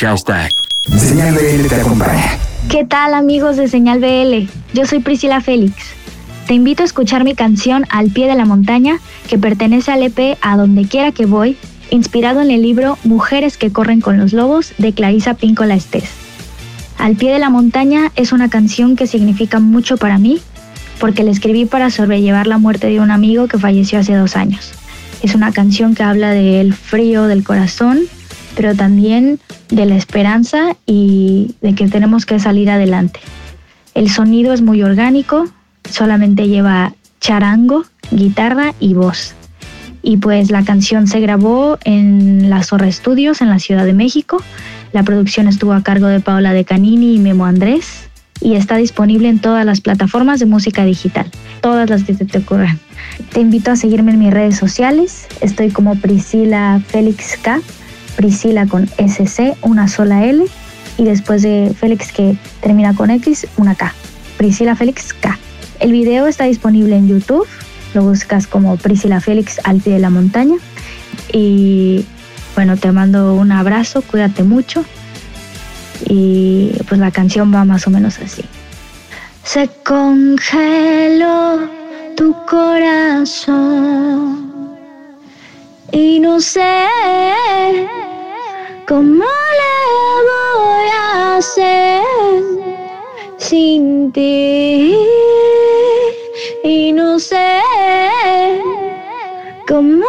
Hashtag. Señal BL te acompaña. ¿Qué tal amigos de Señal BL? Yo soy Priscila Félix. Te invito a escuchar mi canción Al pie de la montaña, que pertenece al EP A donde quiera que voy, inspirado en el libro Mujeres que corren con los lobos de Clarisa Píncola Estés. Al pie de la montaña es una canción que significa mucho para mí, porque la escribí para sobrellevar la muerte de un amigo que falleció hace dos años. Es una canción que habla del frío del corazón, pero también de la esperanza y de que tenemos que salir adelante. El sonido es muy orgánico, solamente lleva charango, guitarra y voz. Y pues la canción se grabó en la Zorra Studios en la Ciudad de México la producción estuvo a cargo de Paola De Canini y Memo Andrés y está disponible en todas las plataformas de música digital, todas las que te ocurran. Te invito a seguirme en mis redes sociales. Estoy como Priscila Félix K, Priscila con SC, una sola L, y después de Félix que termina con X, una K. Priscila Félix K. El video está disponible en YouTube. Lo buscas como Priscila Félix al pie de la montaña. Y bueno, te mando un abrazo, cuídate mucho. Y pues la canción va más o menos así. Se congeló tu corazón y no sé cómo le voy a hacer sin ti y no sé cómo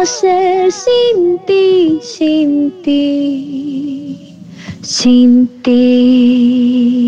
hacer sin ti, sin ti, sin ti?